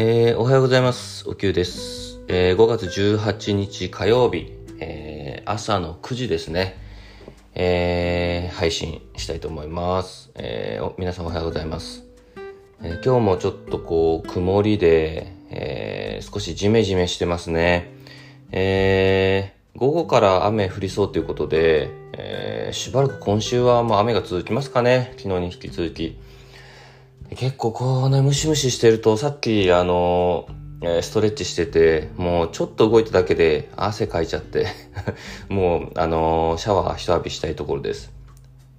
えー、おはようございます。おきゅうです。えー、5月18日火曜日、えー、朝の9時ですね。えー、配信したいと思います。えー、皆さんおはようございます。えー、今日もちょっとこう、曇りで、えー、少しジメジメしてますね。えー、午後から雨降りそうということで、えー、しばらく今週はもう雨が続きますかね。昨日に引き続き。結構こうね、ムシムシしてると、さっきあの、ストレッチしてて、もうちょっと動いただけで汗かいちゃって もうあのシャワー一浴びしたいところです。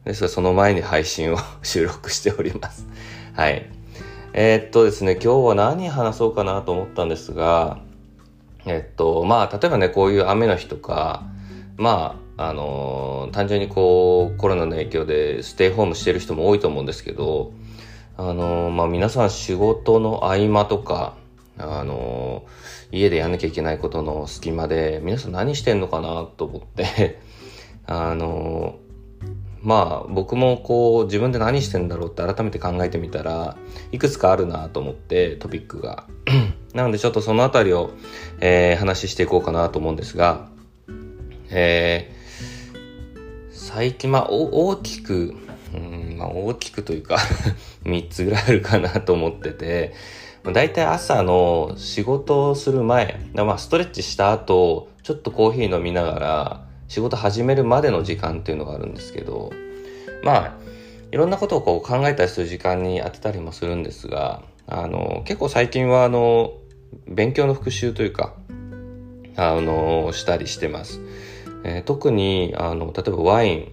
ですがその前に配信を 収録しております。はい。えー、っとですね、今日は何話そうかなと思ったんですが、えっと、まあ、例えばね、こういう雨の日とか、まあ、あのー、単純にこう、コロナの影響でステイホームしてる人も多いと思うんですけど、あの、まあ、皆さん仕事の合間とか、あの、家でやんなきゃいけないことの隙間で、皆さん何してんのかなと思って あのまあ僕もこう自分で何してんだろうって改めて考えてみたらいくつかあるなと思ってトピックが。なのでちょっとそのあたりを、えー、話していこうかなと思うんですが、えー、最近まあ大きく、うんまあ、大きくというか 3つぐらいあるかなと思っててだいたい朝の仕事をする前まあストレッチした後ちょっとコーヒー飲みながら仕事始めるまでの時間っていうのがあるんですけど、まあ、いろんなことをこう考えたりする時間に当てたりもするんですが、あの、結構最近はあの、勉強の復習というか、あの、したりしてます。えー、特に、あの、例えばワイン、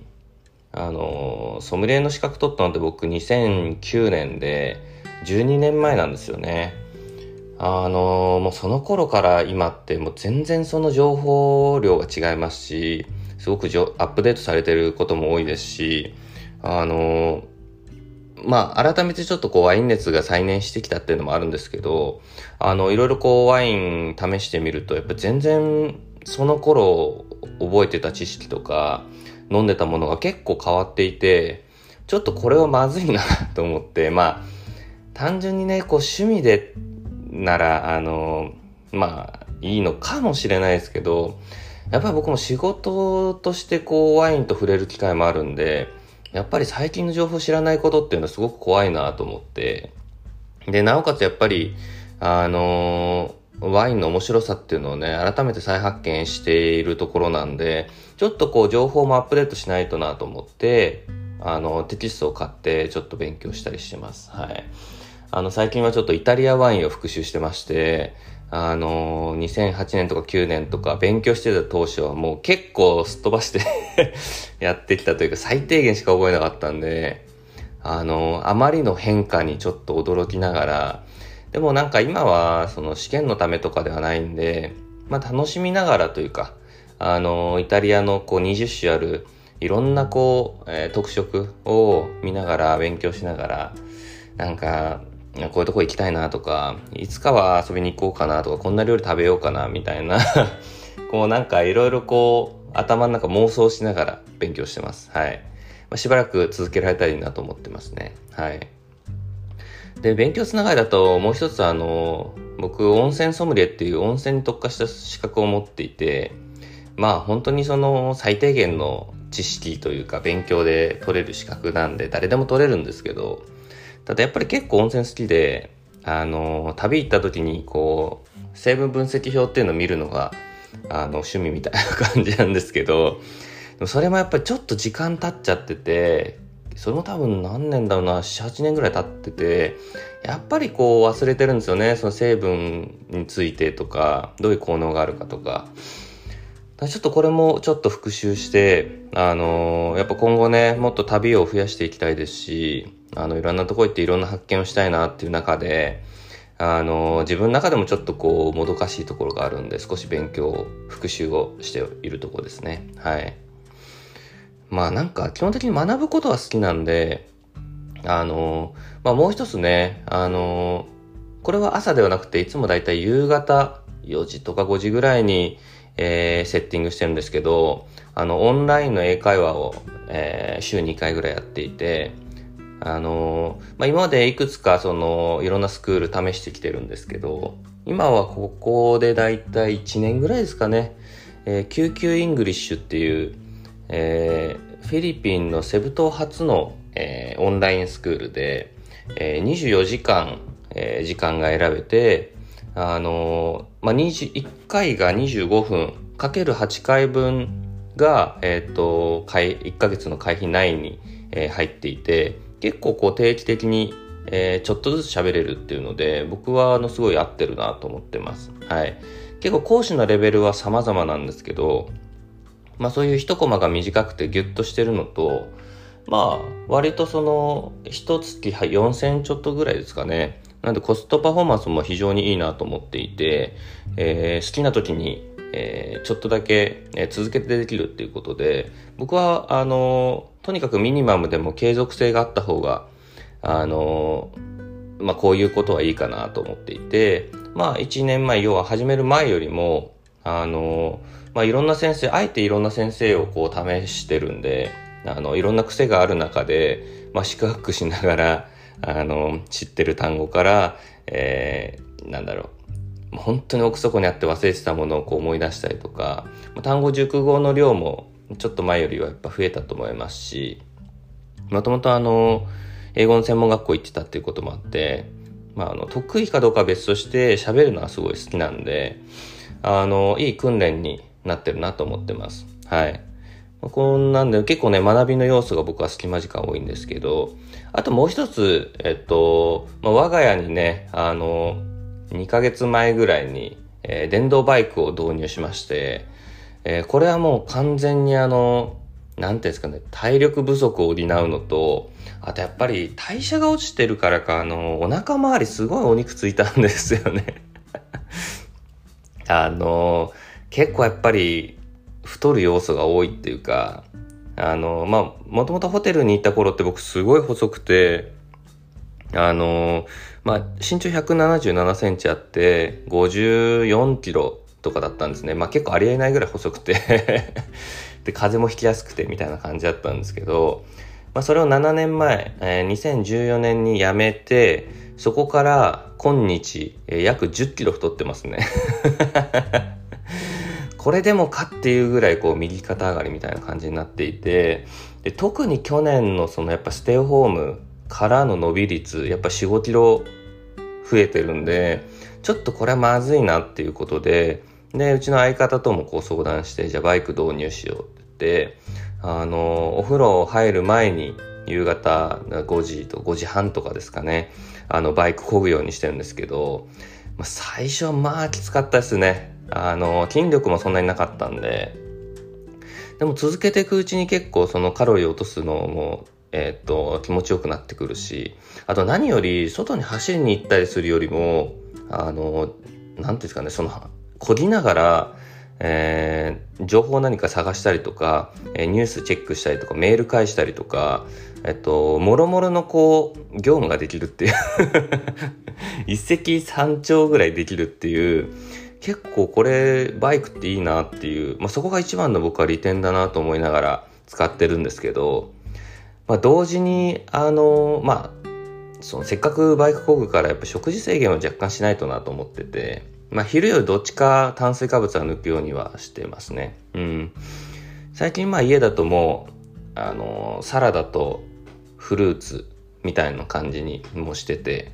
あの、ソムリエの資格取ったのって僕2009年で12年前なんですよね。あのもうその頃から今ってもう全然その情報量が違いますし、すごくアップデートされてることも多いですし、あのまあ、改めてちょっとこうワイン熱が再燃してきたっていうのもあるんですけど、あの、いろいろこうワイン試してみると、やっぱ全然その頃覚えてた知識とか飲んでたものが結構変わっていて、ちょっとこれはまずいなと思って、まあ、単純にね、こう趣味でなら、あの、まあ、いいのかもしれないですけど、やっぱり僕も仕事としてこうワインと触れる機会もあるんで、やっぱり最近の情報知らないことっていうのはすごく怖いなと思って、で、なおかつやっぱり、あのワインの面白さっていうのをね、改めて再発見しているところなんで、ちょっとこう情報もアップデートしないとなと思って、あの、テキストを買ってちょっと勉強したりしてます。はい。あの、最近はちょっとイタリアワインを復習してまして、あの、2008年とか9年とか勉強してた当初はもう結構すっ飛ばして やってきたというか最低限しか覚えなかったんで、あの、あまりの変化にちょっと驚きながら、でもなんか今はその試験のためとかではないんで、まあ楽しみながらというか、あの、イタリアのこう20種あるいろんなこう、えー、特色を見ながら勉強しながら、なんかこういうとこ行きたいなとか、いつかは遊びに行こうかなとか、こんな料理食べようかなみたいな こうなんかいろいろこう、頭の中妄想しながら勉強してます。はい。まあ、しばらく続けられたらいいなと思ってますね。はい。で、勉強つながりだと、もう一つあの、僕、温泉ソムリエっていう温泉に特化した資格を持っていて、まあ本当にその最低限の知識というか勉強で取れる資格なんで誰でも取れるんですけど、ただやっぱり結構温泉好きで、あの、旅行った時にこう、成分分析表っていうのを見るのが、あの、趣味みたいな感じなんですけど、それもやっぱりちょっと時間経っちゃってて、それも多分何年だろうな、7、8年ぐらい経ってて、やっぱりこう忘れてるんですよね。その成分についてとか、どういう効能があるかとか。ちょっとこれもちょっと復習して、あのー、やっぱ今後ね、もっと旅を増やしていきたいですし、あの、いろんなとこ行っていろんな発見をしたいなっていう中で、あの、自分の中でもちょっとこう、もどかしいところがあるんで、少し勉強、復習をしているところですね。はい。まあなんか、基本的に学ぶことは好きなんで、あの、まあもう一つね、あの、これは朝ではなくて、いつもだいたい夕方4時とか5時ぐらいに、えー、セッティングしてるんですけど、あの、オンラインの英会話を、えー、週2回ぐらいやっていて、あの、まあ、今までいくつかその、いろんなスクール試してきてるんですけど、今はここでだいたい1年ぐらいですかね、えー、 QQ English っていう、えー、フィリピンのセブ島初の、えー、オンラインスクールで、えー、24時間、えー、時間が選べて、あのー、まあ、1回が25分、かける8回分が、えっ、ー、と、1ヶ月の会費内に、えー、入っていて、結構こう定期的に、えー、ちょっとずつ喋れるっていうので、僕はあのすごい合ってるなと思ってます。はい。結構講師のレベルは様々なんですけど、まあそういう一コマが短くてギュッとしてるのと、まあ割とその一月4000ちょっとぐらいですかね。なんでコストパフォーマンスも非常にいいなと思っていて、えー、好きな時に、えー、ちょっとだけ、えー、続けてできるっていうことで、僕はあのとにかくミニマムでも継続性があった方が、あのまあこういうことはいいかなと思っていて、まあ1年前、要は始める前よりも、あの、まあいろんな先生、あえていろんな先生をこう試してるんで、あの、いろんな癖がある中で、まあ四角くしながら、あの、知ってる単語から、えー、なんだろう。本当に奥底にあって忘れてたものをこう思い出したりとか、単語熟語の量もちょっと前よりはやっぱ増えたと思いますし、もともとあの、英語の専門学校行ってたっていうこともあって、まあ、あの、得意かどうかは別として喋るのはすごい好きなんで、あの、いい訓練になってるなと思ってます。はい。こんなんで結構ね、学びの要素が僕は隙間時間多いんですけど、あともう一つ、えっと、まあ、我が家にね、あの、2ヶ月前ぐらいに、えー、電動バイクを導入しまして、えー、これはもう完全にあの、なんていうんですかね、体力不足を補うのと、あとやっぱり代謝が落ちてるからか、あの、お腹周りすごいお肉ついたんですよね。あの、結構やっぱり太る要素が多いっていうか、あの、まあ、もともとホテルに行った頃って僕すごい細くて、あの、まあ、身長177センチあって、54キロとかだったんですね。まあ結構ありえないぐらい細くて で、風もひきやすくてみたいな感じだったんですけど、まあ、それを7年前、えー、2014年に辞めて、そこから今日、えー、約10キロ太ってますね。これでもかっていうぐらいこう右肩上がりみたいな感じになっていて、で特に去年のそのやっぱステイホームからの伸び率、やっぱ4、5キロ増えてるんで、ちょっとこれはまずいなっていうことで、で、うちの相方ともこう相談して、じゃあバイク導入しようって言って、あの、お風呂入る前に夕方5時と5時半とかですかね、あの、バイク漕ぐようにしてるんですけど、まあ、最初はまあきつかったですね。あの、筋力もそんなになかったんで、でも続けていくうちに結構そのカロリー落とすのも、えっ、と、気持ちよくなってくるし、あと何より外に走りに行ったりするよりも、あの、なんていうんですかね、そのこぎながら、えー、情報を何か探したりとか、えー、ニュースチェックしたりとか、メール返したりとか、えっと、もろもろのこう、業務ができるっていう 一石三鳥ぐらいできるっていう、結構これ、バイクっていいなっていう、まあ、そこが一番の僕は利点だなと思いながら使ってるんですけど、まあ、同時に、あの、まあ、そのせっかくバイク工具からやっぱ食事制限を若干しないとなと思ってて、まあ、昼よりどっちか炭水化物は抜くようにはしてますね。うん。最近まあ家だともう、あのー、サラダとフルーツみたいな感じにもしてて、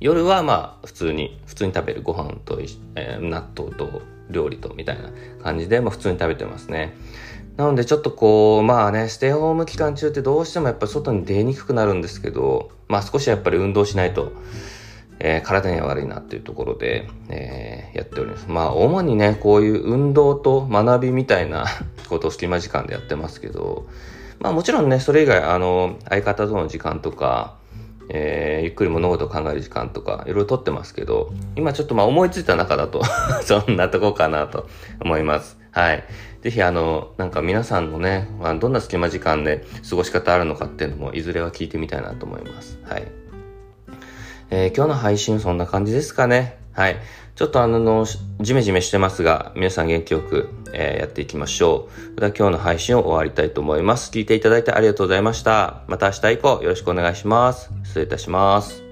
夜はまあ普通に、普通に食べるご飯と、えー、納豆と料理とみたいな感じで、まあ普通に食べてますね。なのでちょっとこう、まあね、ステイホーム期間中ってどうしてもやっぱ外に出にくくなるんですけど、まあ少しやっぱり運動しないと、えー、体には悪いなっていうところで、えー、やっております。まあ、主にね、こういう運動と学びみたいな ことを隙間時間でやってますけど、まあもちろんね、それ以外、あの、相方との時間とか、えー、ゆっくり物事を考える時間とか、いろいろとってますけど、今ちょっとまあ思いついた中だと そんなとこかなと思います。はい。ぜひあの、なんか皆さんのね、まあ、どんな隙間時間で過ごし方あるのかっていうのも、いずれは聞いてみたいなと思います。はい。えー、今日の配信そんな感じですかね。はい。ちょっとあの、じめじめしてますが、皆さん元気よく、えー、やっていきましょう。では今日の配信を終わりたいと思います。聞いていただいてありがとうございました。また明日以降よろしくお願いします。失礼いたします。